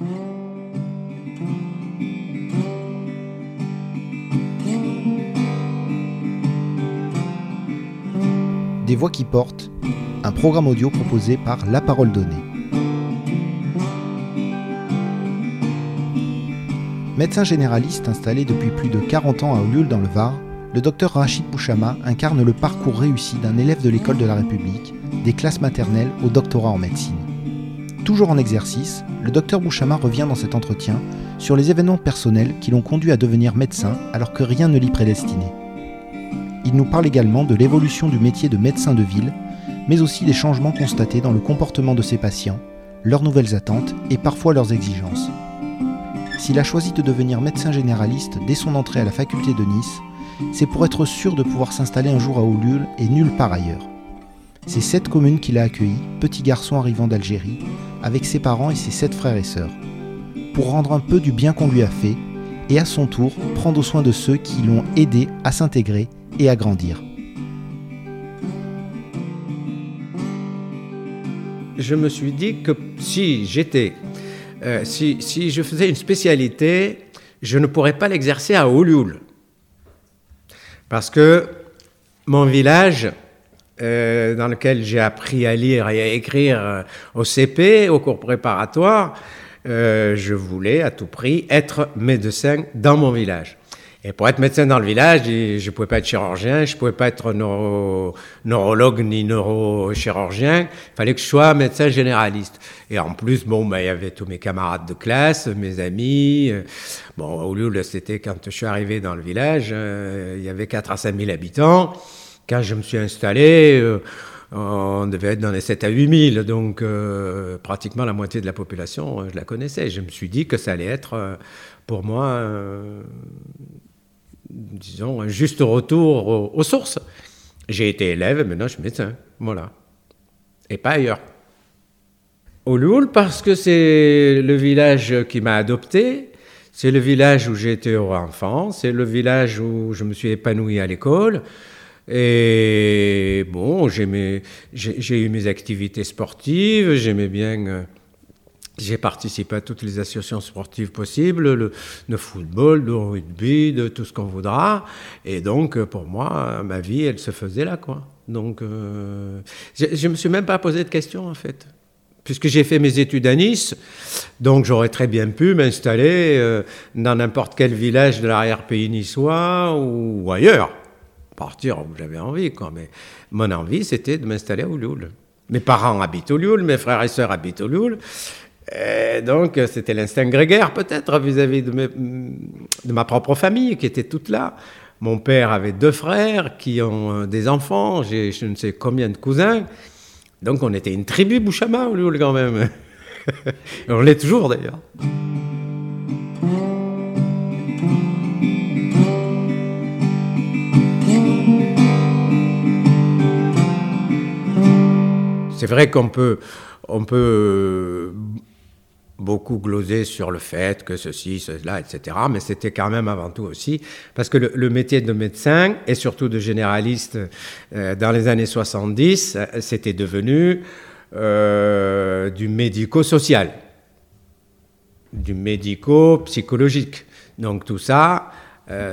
Des voix qui portent, un programme audio proposé par La Parole Donnée. Médecin généraliste installé depuis plus de 40 ans à Olioul dans le Var, le docteur Rachid Bouchama incarne le parcours réussi d'un élève de l'école de la République, des classes maternelles au doctorat en médecine. Toujours en exercice, le docteur Bouchama revient dans cet entretien sur les événements personnels qui l'ont conduit à devenir médecin alors que rien ne l'y prédestinait. Il nous parle également de l'évolution du métier de médecin de ville, mais aussi des changements constatés dans le comportement de ses patients, leurs nouvelles attentes et parfois leurs exigences. S'il a choisi de devenir médecin généraliste dès son entrée à la faculté de Nice, c'est pour être sûr de pouvoir s'installer un jour à Oulul et nulle part ailleurs. C'est cette commune qu'il a accueilli, petit garçon arrivant d'Algérie, avec ses parents et ses sept frères et sœurs, pour rendre un peu du bien qu'on lui a fait, et à son tour prendre soin de ceux qui l'ont aidé à s'intégrer et à grandir. Je me suis dit que si j'étais, euh, si, je faisais une spécialité, je ne pourrais pas l'exercer à Olioul. Parce que mon village, euh, dans lequel j'ai appris à lire et à écrire euh, au CP, au cours préparatoire, euh, je voulais à tout prix être médecin dans mon village. Et pour être médecin dans le village, je ne pouvais pas être chirurgien, je ne pouvais pas être neurologue ni neurochirurgien. Il fallait que je sois médecin généraliste. Et en plus, bon, ben, il y avait tous mes camarades de classe, mes amis. Bon, au lieu, c'était quand je suis arrivé dans le village, euh, il y avait 4 à 5 000 habitants. Quand je me suis installé, euh, on devait être dans les 7 à 8 000, donc euh, pratiquement la moitié de la population, je la connaissais. Je me suis dit que ça allait être pour moi disons, un juste retour aux, sources. J'ai été élève, maintenant je suis médecin. Voilà. Et pas ailleurs. Au Lioul, parce que c'est le village qui m'a adopté, c'est le village où j'ai été enfant, c'est le village où je me suis épanoui à l'école. Et bon, j'ai eu mes activités sportives, j'aimais bien euh, j'ai participé à toutes les associations sportives possibles, le, football, de rugby, de tout ce qu'on voudra. Et donc, pour moi, ma vie, elle se faisait là, quoi. Donc, euh, je ne me suis même pas posé de questions, en fait. Puisque j'ai fait mes études à Nice, donc j'aurais très bien pu m'installer euh, dans n'importe quel village de l'arrière-pays niçois ou, ailleurs. Partir où j'avais envie, quoi. Mais mon envie, c'était de m'installer à Ouloul. Mes parents habitent au Lioul, mes frères et sœurs habitent au Lioul. Et donc, c'était l'instinct grégaire, peut-être, vis-à-vis de, ma propre famille, qui était toute là. Mon père avait deux frères qui ont euh, des enfants, j'ai je ne sais combien de cousins. Donc, on était une tribu Bouchama, quand même. on l'est toujours, d'ailleurs. C'est vrai qu'on peut, on peut beaucoup glosé sur le fait que ceci, cela, etc. Mais c'était quand même avant tout aussi parce que le, métier de médecin et surtout de généraliste euh, dans les années 70, euh, c'était devenu euh, du médico-social, du médico-psychologique. Donc tout ça,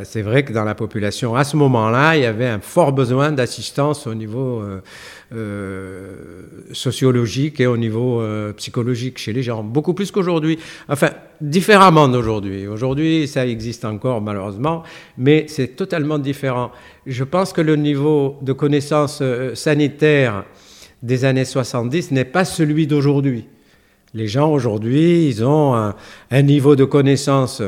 c'est vrai que dans la population, à ce moment-là, il y avait un fort besoin d'assistance au niveau euh, sociologique et au niveau euh, psychologique chez les gens, beaucoup plus qu'aujourd'hui. Enfin, différemment d'aujourd'hui. Aujourd'hui, ça existe encore malheureusement, mais c'est totalement différent. Je pense que le niveau de connaissance euh, sanitaire des années 70 n'est pas celui d'aujourd'hui. Les gens aujourd'hui, ils ont un, niveau de connaissance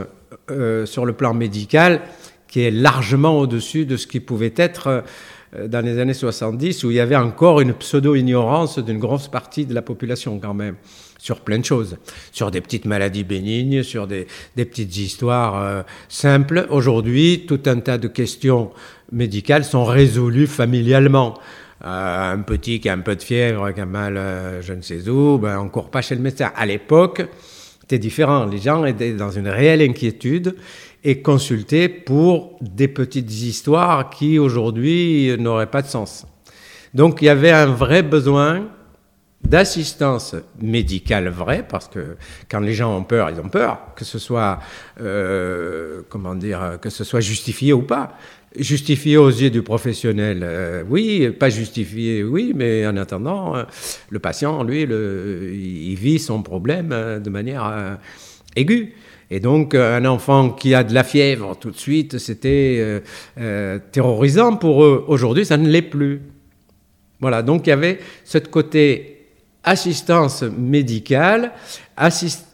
sur le plan médical qui est largement au-dessus de ce qui pouvait être euh, dans les années 70 où il y avait encore une pseudo-ignorance d'une grosse partie de la population quand même sur plein de choses, sur des petites maladies bénignes, sur des, petites histoires euh, simples. Aujourd'hui, tout un tas de questions médicales sont résolues familialement. Euh, un petit qui a un peu de fièvre, qui a mal je ne sais où, ben, on pas chez le médecin. À l'époque, c'était différent. Les gens étaient dans une réelle inquiétude et consulter pour des petites histoires qui aujourd'hui n'auraient pas de sens. Donc il y avait un vrai besoin d'assistance médicale vraie, parce que quand les gens ont peur, ils ont peur, que ce soit, euh, comment dire, que ce soit justifié ou pas. Justifié aux yeux du professionnel, euh, oui, pas justifié, oui, mais en attendant, euh, le patient, lui, il vit son problème de manière aiguë. Et donc, un enfant qui a de la fièvre, tout de suite, c'était terrorisant pour eux. Aujourd'hui, ça ne l'est plus. Voilà, donc il y avait ce côté assistance médicale,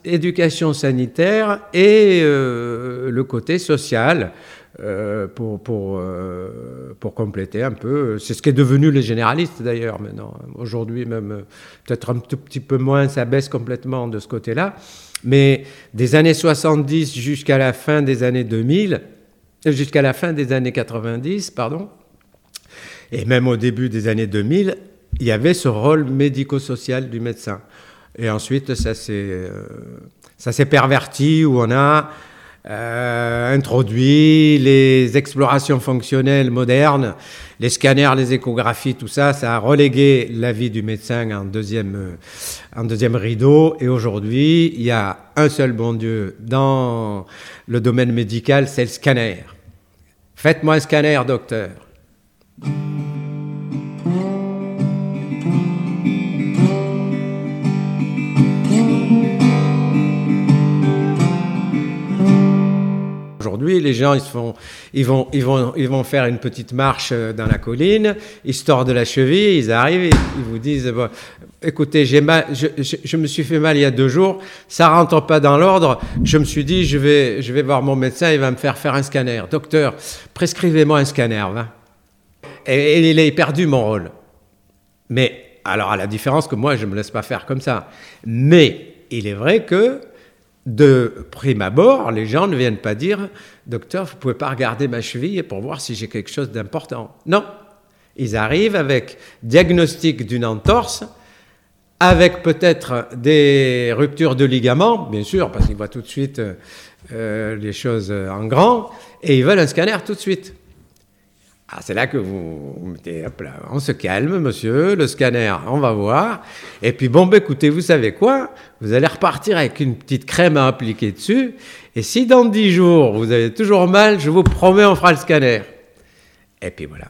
éducation sanitaire et euh, le côté social euh, pour, pour, euh, pour, compléter un peu. C'est ce qui est devenu les généralistes d'ailleurs maintenant. Aujourd'hui même, peut-être un tout petit peu moins, ça baisse complètement de ce côté-là. Mais des années 70 jusqu'à la fin des années 2000, jusqu'à la fin des années 90, pardon, et même au début des années 2000, il y avait ce rôle médico-social du médecin. Et ensuite, ça s'est, euh, ça s'est perverti où on a euh, introduit les explorations fonctionnelles modernes, les scanners, les échographies, tout ça, ça a relégué la vie du médecin en deuxième, euh, en deuxième rideau. Et aujourd'hui, il y a un seul bon Dieu dans le domaine médical, c'est le scanner. Faites-moi un scanner, docteur. Aujourd'hui, les gens, ils, font, ils, vont, ils, vont, ils vont faire une petite marche euh, dans la colline, ils se tordent la cheville, ils arrivent, ils vous disent Écoutez, j'ai mal, je, me suis fait mal il y a deux jours, ça rentre pas dans l'ordre. Je me suis dit, je vais, je vais voir mon médecin, il va me faire faire un scanner. Docteur, prescrivez-moi un scanner. Va. Et, et il est perdu mon rôle. Mais, alors, à la différence que moi, je ne me laisse pas faire comme ça. Mais, il est vrai que de prime abord, les gens ne viennent pas dire Docteur, vous ne pouvez pas regarder ma cheville pour voir si j'ai quelque chose d'important. Non. Ils arrivent avec diagnostic d'une entorse, avec peut-être des ruptures de ligaments, bien sûr, parce qu'ils voient tout de suite euh, les choses en grand, et ils veulent un scanner tout de suite. Ah, c'est là que vous, mettez, hop là, on se calme, monsieur, le scanner, on va voir. Et puis, bon, ben, écoutez, vous savez quoi? Vous allez repartir avec une petite crème à appliquer dessus. Et si dans 10 jours, vous avez toujours mal, je vous promets, on fera le scanner. Et puis voilà.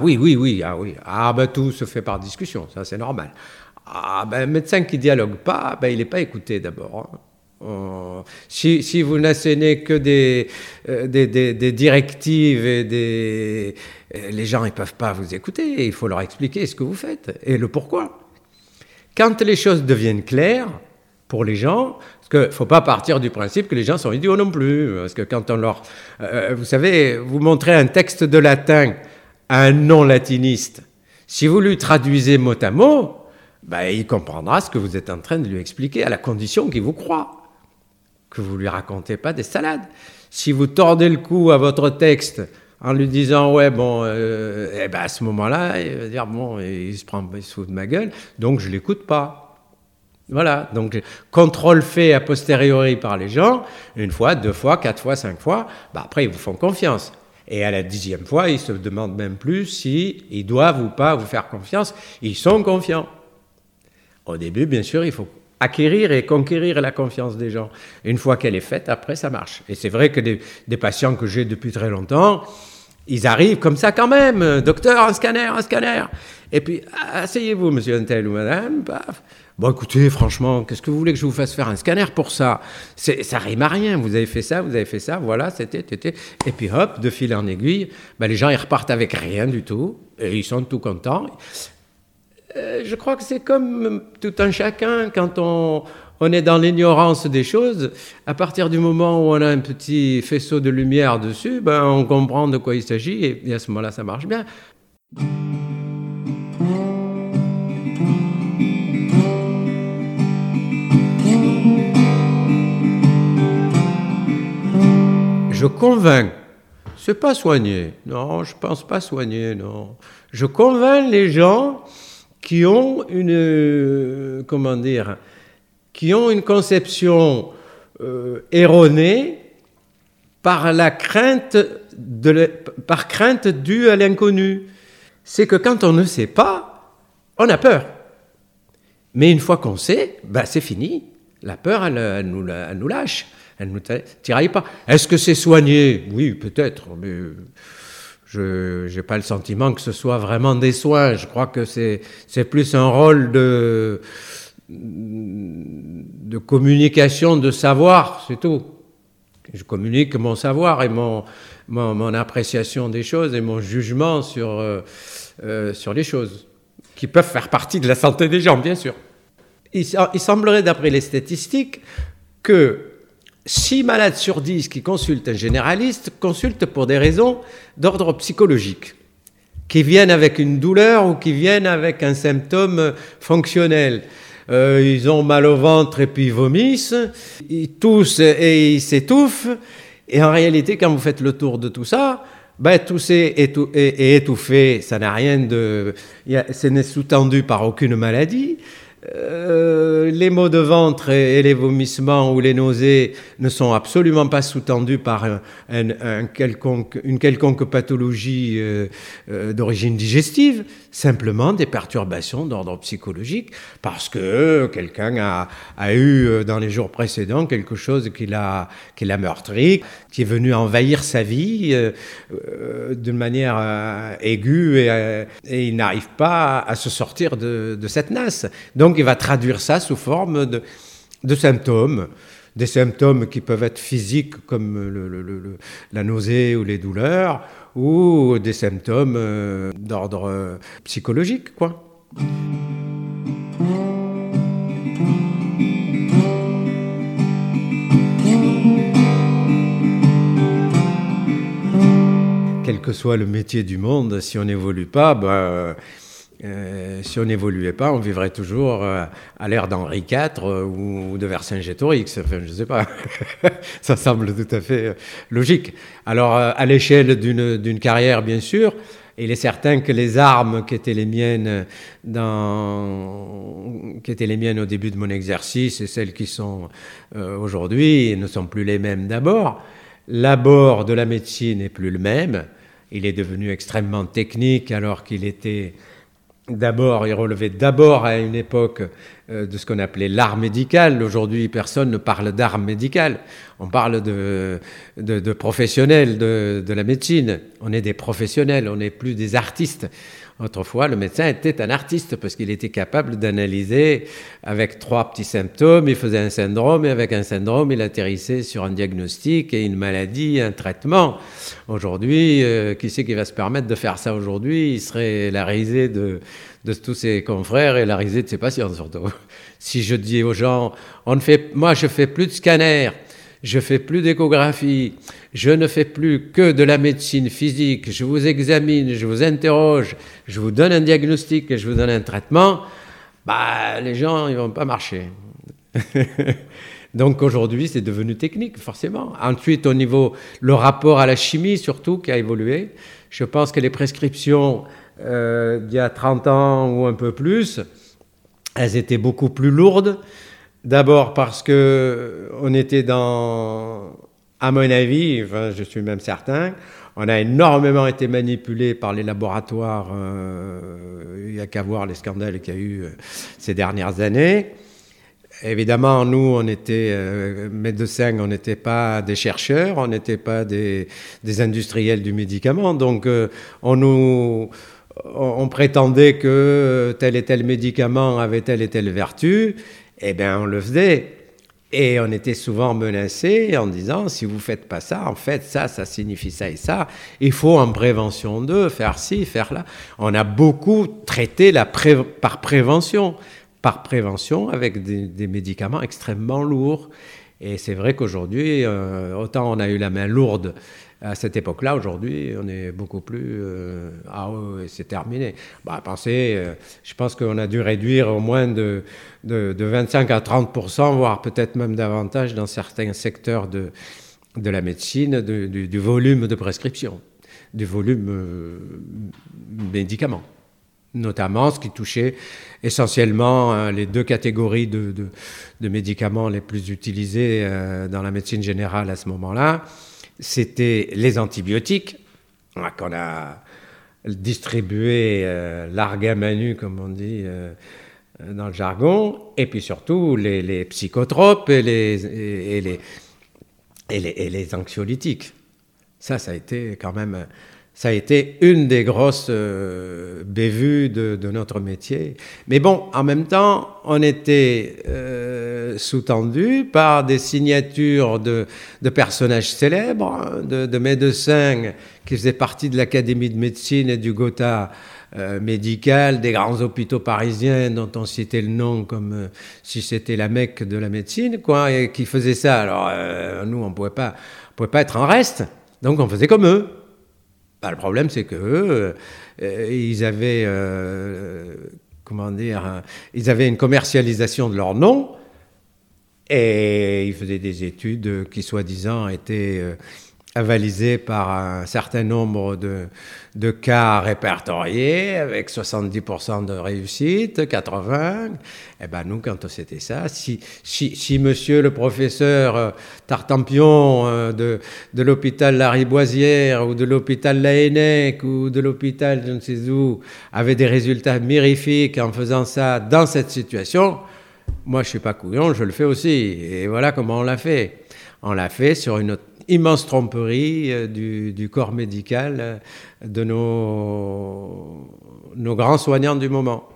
Oui, oui, oui, ah oui. Ah ben tout se fait par discussion, ça c'est normal. Ah ben un médecin qui dialogue pas, ben il n'est pas écouté d'abord. Hein. Euh, si, vous n'assénez que euh, des, des, directives et des... Euh, les gens ne peuvent pas vous écouter, il faut leur expliquer ce que vous faites et le pourquoi. Quand les choses deviennent claires pour les gens, parce qu'il faut pas partir du principe que les gens sont idiots non plus, parce que quand on leur... vous savez, vous montrez un texte de latin un non-latiniste, si vous lui traduisez mot à mot, ben, il comprendra ce que vous êtes en train de lui expliquer, à la condition qu'il vous croit, que vous lui racontez pas des salades. Si vous tordez le cou à votre texte en lui disant ouais bon, euh, eh ben à ce moment-là, il va dire bon, il se prend, fout de ma gueule, donc je l'écoute pas. Voilà, donc contrôle fait a posteriori par les gens, une fois, deux fois, quatre fois, cinq fois, ben, après ils vous font confiance. Et à la dixième fois, ils se demandent même plus ils doivent ou pas vous faire confiance. Ils sont confiants. Au début, bien sûr, il faut acquérir et conquérir la confiance des gens. Une fois qu'elle est faite, après, ça marche. Et c'est vrai que des, des patients que j'ai depuis très longtemps, ils arrivent comme ça quand même. Docteur, un scanner, un scanner. Et puis, asseyez-vous, monsieur Untel ou madame. Paf. Bon, écoutez, franchement, qu'est-ce que vous voulez que je vous fasse faire un scanner pour ça? Ça rime à rien. Vous avez fait ça, vous avez fait ça, voilà, c'était, c'était. Et puis hop, de fil en aiguille, ben, les gens ils repartent avec rien du tout et ils sont tout contents. Euh, je crois que c'est comme tout un chacun quand on, on est dans l'ignorance des choses. À partir du moment où on a un petit faisceau de lumière dessus, ben, on comprend de quoi il s'agit et à ce moment-là, ça marche bien. Je convainc. C'est pas soigner. Non, je pense pas soigner, non. Je convainc les gens qui ont une, comment dire, qui ont une conception euh, erronée par la crainte, de par crainte due à l'inconnu. C'est que quand on ne sait pas, on a peur. Mais une fois qu'on sait, ben c'est fini. La peur, elle nous lâche. Elle ne tiraille pas. Est-ce que c'est soigné? Oui, peut-être, mais je n'ai pas le sentiment que ce soit vraiment des soins. Je crois que c'est plus un rôle de, communication, de savoir, c'est tout. Je communique mon savoir et mon, appréciation des choses et mon jugement sur, euh, euh, sur les choses, qui peuvent faire partie de la santé des gens, bien sûr. Il semblerait, d'après les statistiques, que 6 malades sur 10 qui consultent un généraliste consultent pour des raisons d'ordre psychologique, qui viennent avec une douleur ou qui viennent avec un symptôme fonctionnel. Euh, ils ont mal au ventre et puis ils vomissent, ils toussent et ils s'étouffent. Et en réalité, quand vous faites le tour de tout ça, ben, tousser et, étouffer, ça n'a rien de. Ce n'est sous-tendu par aucune maladie. Euh, les maux de ventre et, les vomissements ou les nausées ne sont absolument pas sous-tendus par une quelconque pathologie euh, euh, d'origine digestive, simplement des perturbations d'ordre psychologique, parce que quelqu'un a, eu dans les jours précédents quelque chose qui l'a, qui l'a meurtri, qui est venu envahir sa vie d'une manière aiguë et, il n'arrive pas à se sortir de, de cette nasse. Donc donc il va traduire ça sous forme de, symptômes, des symptômes qui peuvent être physiques comme la nausée ou les douleurs, ou des symptômes euh, d'ordre euh, psychologique, quoi. Quel que soit le métier du monde, si on n'évolue pas, ben, euh, si on n'évoluait pas, on vivrait toujours euh, à l'ère d'Henri IV euh, ou de Vercingétorix. Enfin, je ne sais pas. Ça semble tout à fait logique. Alors, à l'échelle d'une carrière, bien sûr, il est certain que les armes qui étaient les miennes qui étaient les miennes au début de mon exercice et celles qui sont aujourd'hui ne sont plus les mêmes d'abord. L'abord de la médecine n'est plus le même. Il est devenu extrêmement technique alors qu'il était D'abord, il relevait d'abord à une époque euh, de ce qu'on appelait l'art médical. Aujourd'hui, personne ne parle d'art médical. On parle de, professionnels de, de, la médecine. On est des professionnels, on n'est plus des artistes. Autrefois, le médecin était un artiste parce qu'il était capable d'analyser avec trois petits symptômes. Il faisait un syndrome et avec un syndrome, il atterrissait sur un diagnostic et une maladie, un traitement. Aujourd'hui, euh, qui c'est qui va se permettre de faire ça aujourd'hui? Il serait la risée de, tous ses confrères et la risée de ses patients surtout. Si je dis aux gens, on ne fait, moi je fais plus de scanners je fais plus d'échographie, je ne fais plus que de la médecine physique, je vous examine, je vous interroge, je vous donne un diagnostic et je vous donne un traitement, bah, les gens, ils vont pas marcher. Donc aujourd'hui, c'est devenu technique, forcément. Ensuite, au niveau, le rapport à la chimie, surtout, qui a évolué. Je pense que les prescriptions euh, d'il y a 30 ans ou un peu plus, elles étaient beaucoup plus lourdes. D'abord parce que on était dans, à mon avis, je suis même certain, on a énormément été manipulé par les laboratoires. Euh, il n'y a qu'à voir les scandales qu'il y a eu euh, ces dernières années. Évidemment, nous, on était euh, médecins, on n'était pas des chercheurs, on n'était pas des, des, industriels du médicament. Donc, on nous on prétendait que tel et tel médicament avait telle et telle vertu, eh bien, on le faisait. Et on était souvent menacé en disant si vous faites pas ça, en fait, ça, ça signifie ça et ça. Il faut en prévention de faire ci, faire là. On a beaucoup traité la par prévention, par prévention avec des médicaments extrêmement lourds. Et c'est vrai qu'aujourd'hui, euh, autant on a eu la main lourde à cette époque-là, aujourd'hui, on est beaucoup plus. Euh, ah oui, c'est terminé. Bah, pensez, euh, je pense qu'on a dû réduire au moins de, de, 25 à 30% voire peut-être même davantage dans certains secteurs de, de la médecine, du, volume de prescription, du volume médicaments. notamment ce qui touchait essentiellement euh, les deux catégories de, médicaments les plus utilisés euh, dans la médecine générale à ce moment-là. C'était les antibiotiques, hein, qu'on a distribué euh, larga comme on dit dans le jargon, et puis surtout les, psychotropes et les, et, les, et les anxiolytiques. Ça, ça a été quand même ça a été une des grosses euh, bévues de, notre métier. Mais bon, en même temps, on était euh, sous-tendu par des signatures de, personnages célèbres, de, médecins qui faisaient partie de l'Académie de médecine et du Gotha euh, médical, des grands hôpitaux parisiens dont on citait le nom comme si c'était la Mecque de la médecine, quoi, et qui faisaient ça. Alors, nous, on ne pouvait pas être en reste, donc on faisait comme eux. Bah, le problème, c'est que euh, ils avaient, euh, comment dire, ils avaient une commercialisation de leur nom et ils faisaient des études qui, soi-disant, étaient euh, avalisé par un certain nombre de, de cas répertoriés, avec 70% de réussite, 80%. Eh ben nous, quand c'était ça, si, si, si, monsieur le professeur euh, Tartampion euh, de, de l'hôpital Lariboisière ou de l'hôpital Laennec ou de l'hôpital je ne sais où avait des résultats mirifiques en faisant ça dans cette situation, moi je suis pas couillon, je le fais aussi. Et voilà comment on l'a fait. On l'a fait sur une immense tromperie euh, du, corps médical euh, de nos, grands soignants du moment.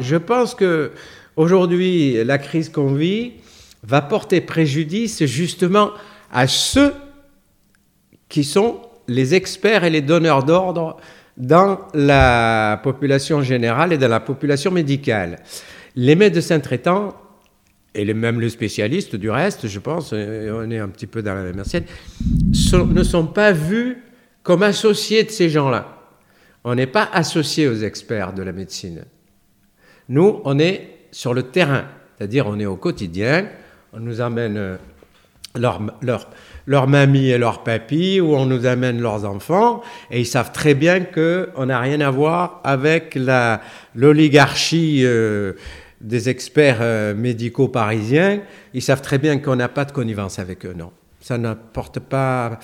Je pense que aujourd'hui, la crise qu'on vit va porter préjudice justement à ceux qui sont les experts et les donneurs d'ordre dans la population générale et dans la population médicale. Les médecins traitants, et même les spécialistes du reste, je pense, on est un petit peu dans la même assiette, ne sont pas vus comme associés de ces gens-là. On n'est pas associés aux experts de la médecine. Nous, on est sur le terrain, c'est-à-dire on est au quotidien, on nous amène leur, leur, leur mamie et leur papy, où on nous amène leurs enfants, et ils savent très bien qu'on n'a rien à voir avec l'oligarchie euh, des experts euh, médicaux parisiens. Ils savent très bien qu'on n'a pas de connivence avec eux, non. Ça n'apporte pas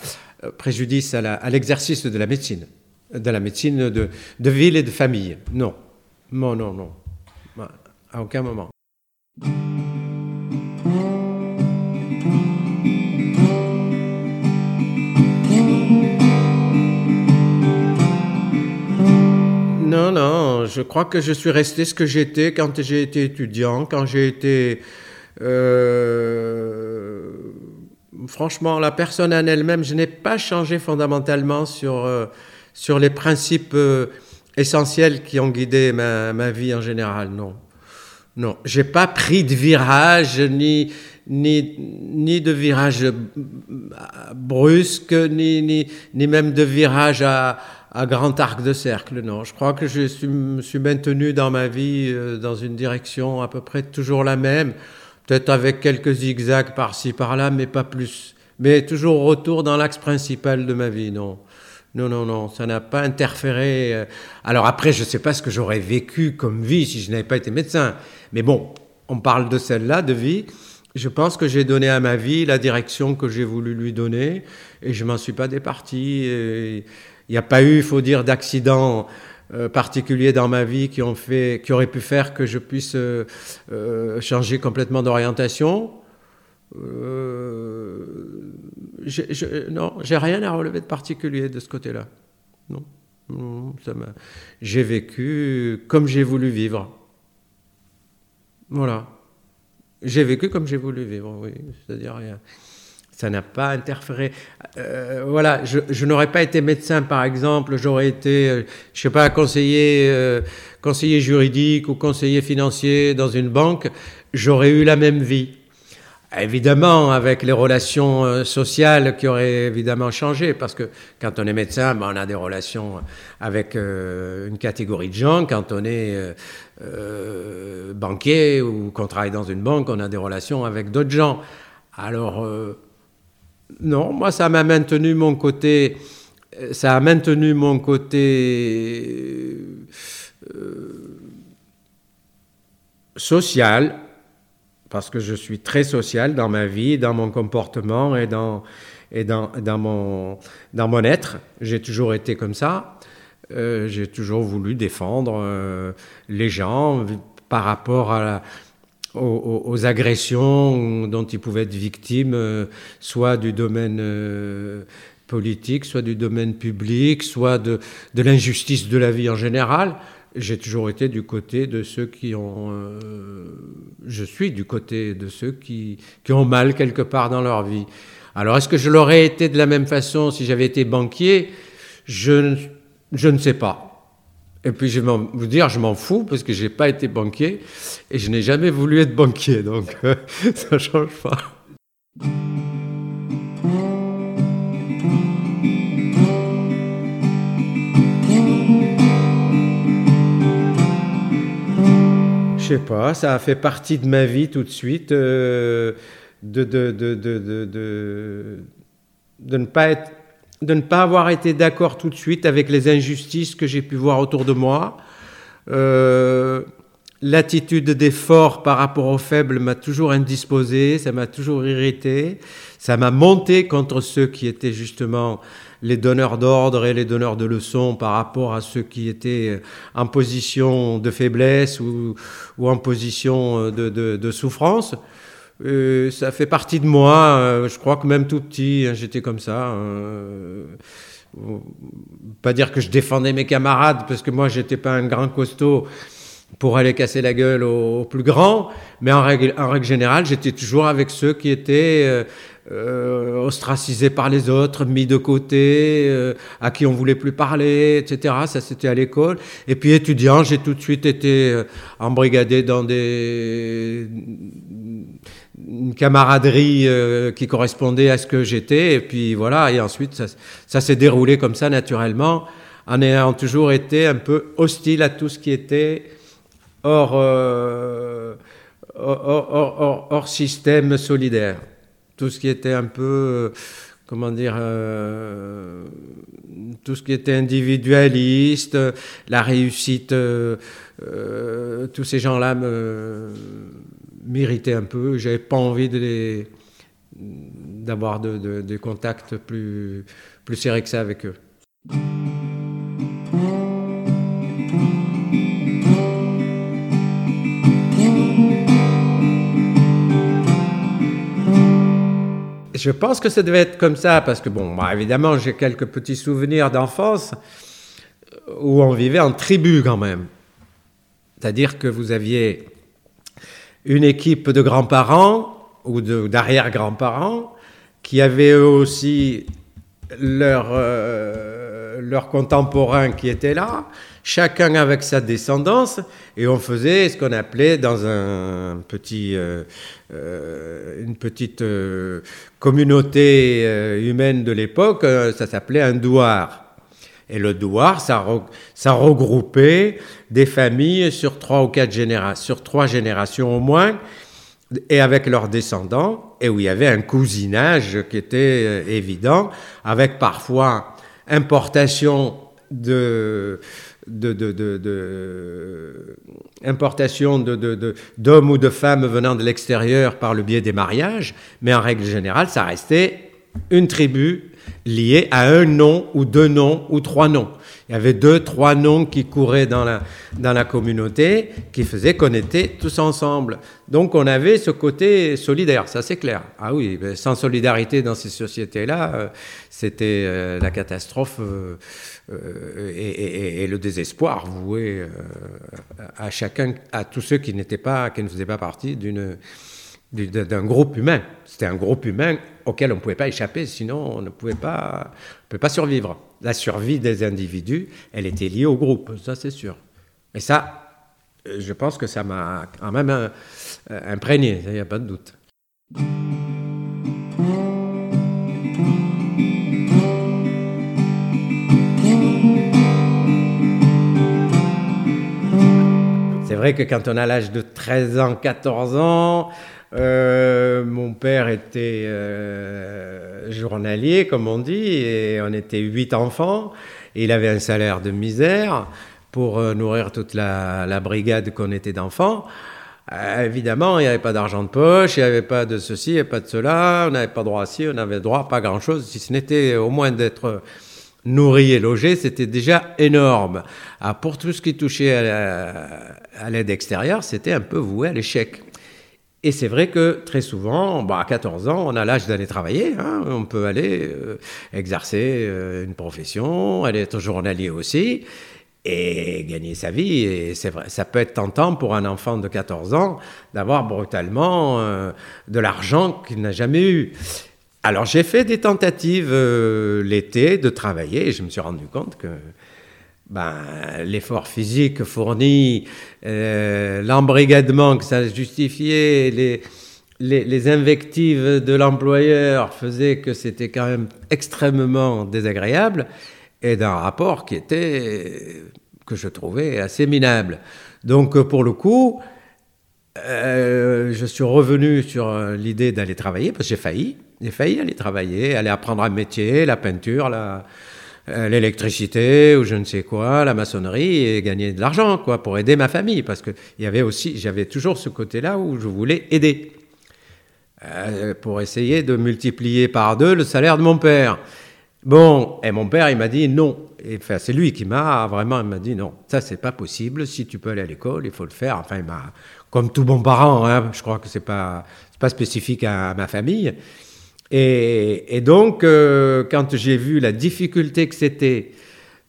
euh, préjudice à l'exercice de la médecine, de la médecine de, de ville et de famille. Non, non, non, non, à aucun moment. Non, non, je crois que je suis resté ce que j'étais quand j'ai été étudiant, quand j'ai été... Euh, franchement, la personne en elle-même, je n'ai pas changé fondamentalement sur, euh, sur les principes euh, essentiels qui ont guidé ma, ma, vie en général, non. Non, j'ai pas pris de virage, ni, ni, ni de virage brusque, ni, ni, ni même de virage à à grand arc de cercle, non. Je crois que je me suis maintenu dans ma vie euh, dans une direction à peu près toujours la même, peut-être avec quelques zigzags par-ci, par-là, mais pas plus. Mais toujours retour dans l'axe principal de ma vie, non. Non, non, non, ça n'a pas interféré. Euh. Alors après, je ne sais pas ce que j'aurais vécu comme vie si je n'avais pas été médecin. Mais bon, on parle de celle-là, de vie. Je pense que j'ai donné à ma vie la direction que j'ai voulu lui donner et je m'en suis pas départi. Il n'y a pas eu, il faut dire, d'accidents euh, particuliers dans ma vie qui, ont auraient pu faire que je puisse euh, euh, changer complètement d'orientation. Je, non, j'ai rien à relever de particulier de ce côté-là. Non. j'ai vécu comme j'ai voulu vivre. Voilà. J'ai vécu comme j'ai voulu vivre, oui. C'est-à-dire rien ça n'a pas interféré. Euh, voilà, je, n'aurais pas été médecin, par exemple, j'aurais été, euh, je sais pas, conseiller, euh, conseiller juridique ou conseiller financier dans une banque, j'aurais eu la même vie. Évidemment, avec les relations sociales qui auraient évidemment changé, parce que quand on est médecin, ben, on a des relations avec une catégorie de gens. Quand on est banquier ou qu'on travaille dans une banque, on a des relations avec d'autres gens. Alors, non, moi, ça m'a maintenu mon côté, ça a maintenu mon côté social parce que je suis très social dans ma vie, dans mon comportement et dans, et dans, dans, mon, dans mon être. J'ai toujours été comme ça. Euh, j'ai toujours voulu défendre euh, les gens par rapport à aux, agressions dont ils pouvaient être victimes, euh, soit du domaine politique, soit du domaine public, soit de, de l'injustice de la vie en général j'ai toujours été du côté de ceux qui ont. Euh, je suis du côté de ceux qui, qui, ont mal quelque part dans leur vie. Alors, est-ce que je l'aurais été de la même façon si j'avais été banquier? Je, je ne sais pas. Et puis, je vais vous dire, je m'en fous parce que je n'ai pas été banquier et je n'ai jamais voulu être banquier. Donc, ça ne change pas. Je sais pas, ça a fait partie de ma vie tout de suite euh, de, de, de, de, ne pas être, de ne pas avoir été d'accord tout de suite avec les injustices que j'ai pu voir autour de moi. Euh, l'attitude des forts par rapport aux faibles m'a toujours indisposé, ça m'a toujours irrité, ça m'a monté contre ceux qui étaient justement les donneurs d'ordre et les donneurs de leçons par rapport à ceux qui étaient en position de faiblesse ou, en position de, souffrance. Euh, ça fait partie de moi. Euh, je crois que même tout petit, hein, j'étais comme ça. Euh, pas dire que je défendais mes camarades, parce que moi, j'étais pas un grand costaud pour aller casser la gueule aux, plus grands, mais en règle, en règle générale, j'étais toujours avec ceux qui étaient euh, ostracisés par les autres, mis de côté, euh, à qui on voulait plus parler, etc. Ça, c'était à l'école. Et puis étudiant, j'ai tout de suite été euh, embrigadé dans des une camaraderie qui correspondait à ce que j'étais. Et puis voilà. Et ensuite, ça, s'est déroulé comme ça naturellement, en ayant toujours été un peu hostile à tout ce qui était hors, hors, hors, hors système solidaire tout ce qui était un peu, euh, comment dire, euh, tout ce qui était individualiste, la réussite, euh, tous ces gens-là m'irritaient un peu. J'avais pas envie de les d'avoir de, de, contacts plus, plus serrés que ça avec eux. Je pense que ça devait être comme ça, parce que, bon, évidemment, j'ai quelques petits souvenirs d'enfance où on vivait en tribu quand même. C'est-à-dire que vous aviez une équipe de grands-parents ou d'arrière-grands-parents qui avaient eux aussi leurs euh, contemporains qui étaient là, chacun avec sa descendance, et on faisait ce qu'on appelait dans un petit, euh, euh, une petite communauté humaine de l'époque, ça s'appelait un douar. Et le douar, ça, regroupait des familles sur trois ou quatre générations, sur trois générations au moins, et avec leurs descendants, et où il y avait un cousinage qui était évident, avec parfois importation d'hommes ou de femmes venant de l'extérieur par le biais des mariages, mais en règle générale, ça restait une tribu liée à un nom ou deux noms ou trois noms. Il y avait deux, trois noms qui couraient dans la, dans la communauté qui faisaient qu'on était tous ensemble. Donc on avait ce côté solidaire, ça c'est clair. Ah oui, ben, sans solidarité dans ces sociétés-là, euh, c'était euh, la catastrophe. Euh, et, le désespoir voué à chacun, à tous ceux qui n'étaient pas, qui ne faisaient pas partie d'une d'un groupe humain. C'était un groupe humain auquel on ne pouvait pas échapper, sinon on ne pouvait pas, pouvait pas survivre. La survie des individus, elle était liée au groupe, ça c'est sûr. Et ça, je pense que ça m'a quand même euh, imprégné, il n'y a pas de doute. C'est vrai que quand on a l'âge de 13 ans, 14 ans, euh, mon père était euh, journalier, comme on dit, et on était huit enfants. Et il avait un salaire de misère pour euh, nourrir toute la, brigade qu'on était d'enfants. Évidemment, il n'y avait pas d'argent de poche, il n'y avait pas de ceci, il n'y avait pas de cela, on n'avait pas droit à ci, on n'avait droit à pas grand-chose, si ce n'était au moins d'être nourri et logé, c'était déjà énorme. Ah, pour tout ce qui touchait à l'aide extérieure, c'était un peu voué à l'échec. Et c'est vrai que très souvent, bah, à 14 ans, on a l'âge d'aller travailler. Hein. On peut aller euh, exercer euh, une profession, aller être journalier aussi et gagner sa vie. Et c'est vrai, ça peut être tentant pour un enfant de 14 ans d'avoir brutalement euh, de l'argent qu'il n'a jamais eu. Alors j'ai fait des tentatives l'été de travailler et je me suis rendu compte que ben, l'effort physique fourni, euh, l'embrigadement que ça justifiait, les, les, invectives de l'employeur faisaient que c'était quand même extrêmement désagréable et d'un rapport qui était, que je trouvais assez minable. Donc pour le coup, euh, je suis revenu sur l'idée d'aller travailler parce que j'ai failli. J'ai failli aller travailler, aller apprendre un métier, la peinture, la, euh, l'électricité ou je ne sais quoi, la maçonnerie et gagner de l'argent quoi pour aider ma famille parce que il y avait aussi j'avais toujours ce côté-là où je voulais aider euh, pour essayer de multiplier par deux le salaire de mon père. Bon, et mon père il m'a dit non. Enfin, c'est lui qui m'a vraiment il m'a dit non, ça c'est pas possible. Si tu peux aller à l'école, il faut le faire. Enfin, il m'a comme tout bon parent, hein, je crois que c'est pas pas spécifique à ma famille. Et, donc, euh, quand j'ai vu la difficulté que c'était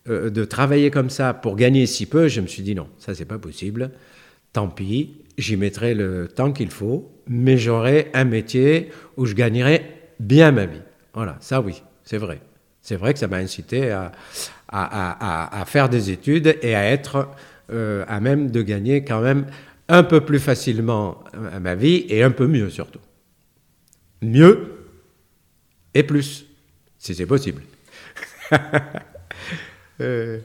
euh, de travailler comme ça pour gagner si peu, je me suis dit non, ça c'est pas possible. Tant pis, j'y mettrai le temps qu'il faut, mais j'aurai un métier où je gagnerai bien ma vie. Voilà, ça oui, c'est vrai. C'est vrai que ça m'a incité à, faire des études et à être euh, à même de gagner quand même un peu plus facilement ma vie et un peu mieux surtout. Mieux et plus, si c'est possible. Euh.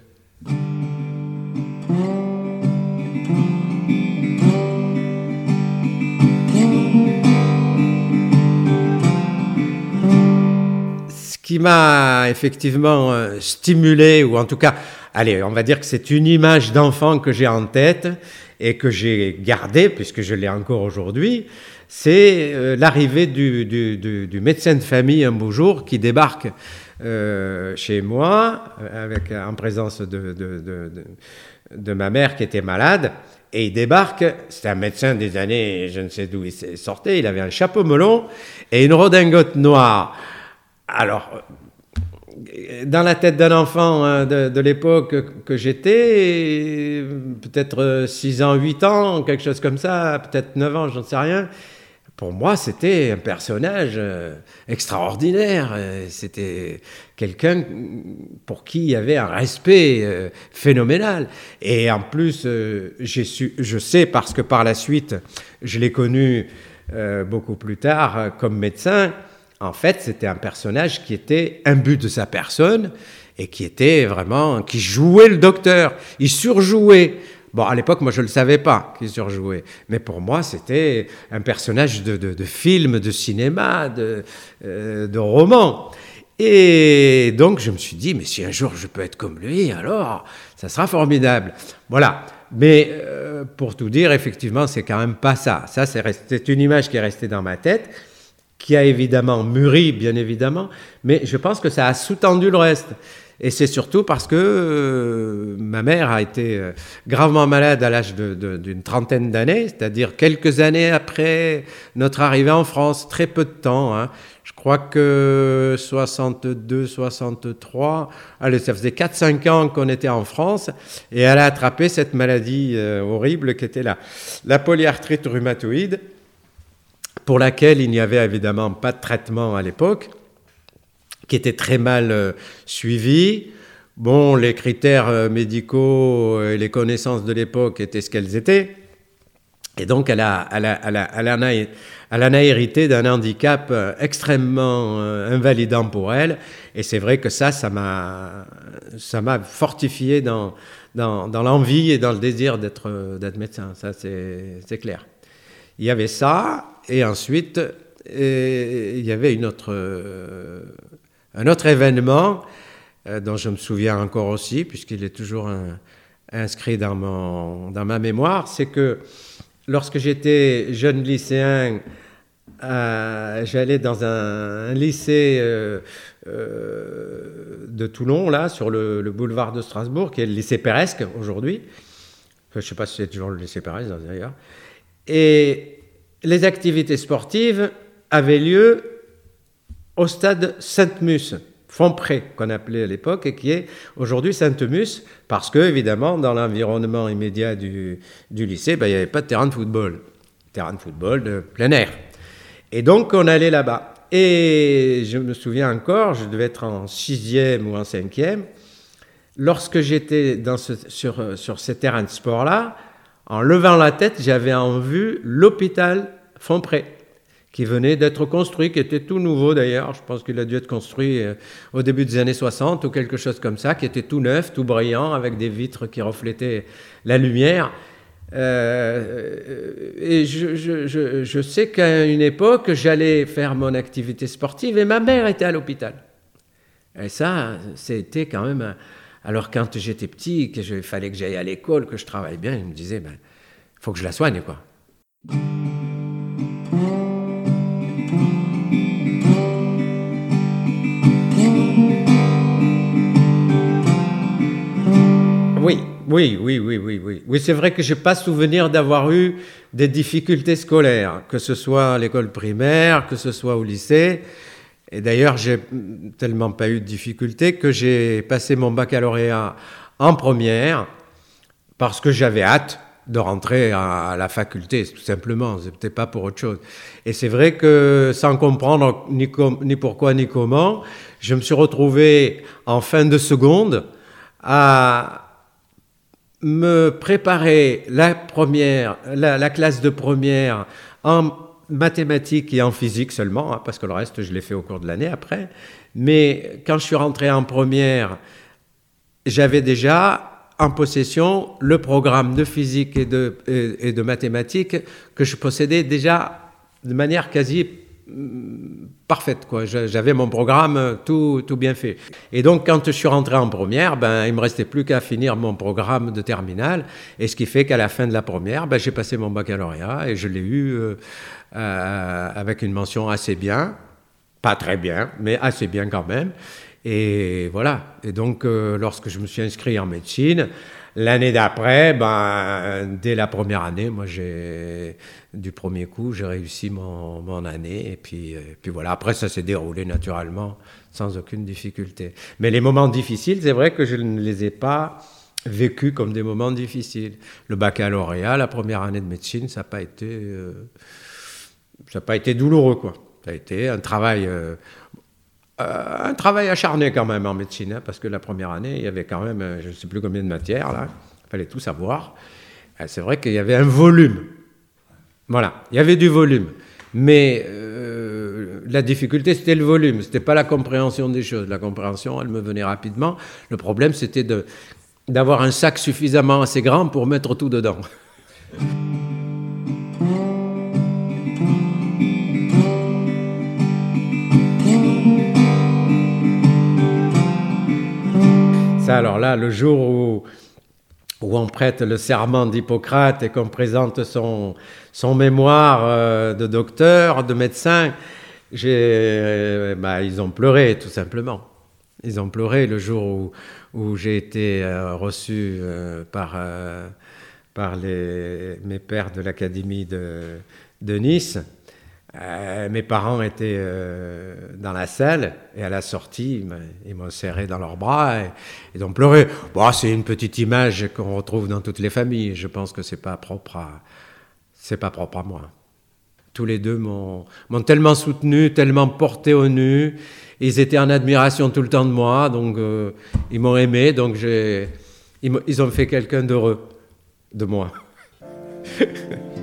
Ce qui m'a effectivement euh, stimulé, ou en tout cas, allez, on va dire que c'est une image d'enfant que j'ai en tête et que j'ai gardée, puisque je l'ai encore aujourd'hui, c'est euh, l'arrivée du, médecin de famille un beau jour qui débarque euh, chez moi avec, en présence de, de, ma mère qui était malade. Et il débarque, c'était un médecin des années, je ne sais d'où il sortait, il avait un chapeau melon et une redingote noire. Alors, dans la tête d'un enfant hein, de, l'époque que j'étais, peut-être 6 ans, 8 ans, quelque chose comme ça, peut-être 9 ans, j'en sais rien, pour moi, c'était un personnage euh, extraordinaire. Euh, c'était quelqu'un pour qui il y avait un respect euh, phénoménal. Et en plus, su, je sais parce que par la suite, je l'ai connu beaucoup plus tard comme médecin. En fait, c'était un personnage qui était imbu de sa personne et qui était vraiment, qui jouait le docteur. Il surjouait. Bon, à l'époque, moi, je ne le savais pas qu'il surjouait. Mais pour moi, c'était un personnage de, de, film, de cinéma, de, euh, de roman. Et donc, je me suis dit, mais si un jour je peux être comme lui, alors ça sera formidable. Voilà. Mais euh, pour tout dire, effectivement, c'est quand même pas ça. Ça, c'est une image qui est restée dans ma tête, qui a évidemment mûri, bien évidemment, mais je pense que ça a sous-tendu le reste. Et c'est surtout parce que euh, ma mère a été euh, gravement malade à l'âge d'une trentaine d'années, c'est-à-dire quelques années après notre arrivée en France, très peu de temps. Hein. Je crois que 62, 63, allez, ça faisait 4-5 ans qu'on était en France et elle a attrapé cette maladie euh, horrible qui était la, la polyarthrite rhumatoïde, pour laquelle il n'y avait évidemment pas de traitement à l'époque qui était très mal euh, suivi. Bon, les critères euh, médicaux et les connaissances de l'époque étaient ce qu'elles étaient. Et donc, elle, a, elle, a, elle, a, elle, elle en a hérité d'un handicap euh, extrêmement euh, invalidant pour elle. Et c'est vrai que ça, ça m'a, fortifié dans, dans, dans l'envie et dans le désir d'être, médecin. Ça, c'est, clair. Il y avait ça, et ensuite, il y avait une autre, euh, un autre événement euh, dont je me souviens encore aussi, puisqu'il est toujours inscrit dans, mon, dans ma mémoire, c'est que lorsque j'étais jeune lycéen, euh, j'allais dans un, lycée euh, de Toulon, là, sur le, le, boulevard de Strasbourg, qui est le lycée Péresque aujourd'hui. Je ne sais pas si c'est toujours le lycée Péresque d'ailleurs. Et les activités sportives avaient lieu au stade Sainte-Mus. Fompré, qu'on appelait à l'époque, et qui est aujourd'hui Sainte-Mus, parce que, évidemment, dans l'environnement immédiat du, lycée, ben, il n'y avait pas de terrain de football. Terrain de football de plein air. Et donc, on allait là-bas. Et je me souviens encore, je devais être en sixième ou en cinquième, lorsque j'étais sur, sur ces terrains de sport-là, en levant la tête, j'avais en vue l'hôpital Fompré qui venait d'être construit, qui était tout nouveau d'ailleurs. Je pense qu'il a dû être construit euh, au début des années 60 ou quelque chose comme ça, qui était tout neuf, tout brillant, avec des vitres qui reflétaient la lumière. Euh, et je, sais qu'à une époque, j'allais faire mon activité sportive et ma mère était à l'hôpital. Et ça, c'était quand même. Alors, quand j'étais petit, qu'il fallait que j'aille à l'école, que je travaille bien, il me disait, ben, faut que je la soigne, quoi. Oui, oui, oui, oui, oui, oui. C'est vrai que je n'ai pas souvenir d'avoir eu des difficultés scolaires, que ce soit à l'école primaire, que ce soit au lycée. Et d'ailleurs, j'ai tellement pas eu de difficultés que j'ai passé mon baccalauréat en première parce que j'avais hâte de rentrer à la faculté, tout simplement. C'était pas pour autre chose. Et c'est vrai que sans comprendre ni, ni pourquoi ni comment, je me suis retrouvé en fin de seconde à me préparer la première, la, la, classe de première en mathématiques et en physique seulement, hein, parce que le reste, je l'ai fait au cours de l'année après. Mais quand je suis rentré en première, j'avais déjà en possession le programme de physique et de, et de mathématiques que je possédais déjà de manière quasi parfaite. Quoi. J'avais mon programme tout, tout, bien fait. Et donc, quand je suis rentré en première, ben, il me restait plus qu'à finir mon programme de terminale. Et ce qui fait qu'à la fin de la première, ben, j'ai passé mon baccalauréat et je l'ai eu euh, euh, avec une mention assez bien. Pas très bien, mais assez bien quand même. Et voilà. Et donc, euh, lorsque je me suis inscrit en médecine, L'année d'après, ben, dès la première année, moi, j'ai, du premier coup, j'ai réussi mon, mon, année. Et puis, et puis voilà, après, ça s'est déroulé naturellement, sans aucune difficulté. Mais les moments difficiles, c'est vrai que je ne les ai pas vécus comme des moments difficiles. Le baccalauréat, la première année de médecine, ça n'a pas été, euh, ça n'a pas été douloureux, quoi. Ça a été un travail. Euh, euh, un travail acharné quand même en médecine, hein, parce que la première année, il y avait quand même, euh, je ne sais plus combien de matières, là, il fallait tout savoir. Euh, c'est vrai qu'il y avait un volume. Voilà, il y avait du volume. Mais la difficulté, c'était le volume, ce n'était pas la compréhension des choses. La compréhension, elle me venait rapidement. Le problème, c'était d'avoir un sac suffisamment assez grand pour mettre tout dedans. Alors là, le jour où, on prête le serment d'Hippocrate et qu'on présente son, mémoire euh, de docteur, de médecin, euh, bah, ils ont pleuré, tout simplement. Ils ont pleuré le jour où, j'ai été euh, reçu par, mes pères de l'Académie de Nice. Euh, mes parents étaient euh, dans la salle et à la sortie, ils m'ont serré dans leurs bras et ils ont pleuré. C'est une petite image qu'on retrouve dans toutes les familles. Je pense que c'est pas propre à, c'est pas propre à moi. Tous les deux m'ont tellement soutenu, tellement porté au nu. Ils étaient en admiration tout le temps de moi, donc euh, ils m'ont aimé, donc ils ont fait quelqu'un d'heureux de moi.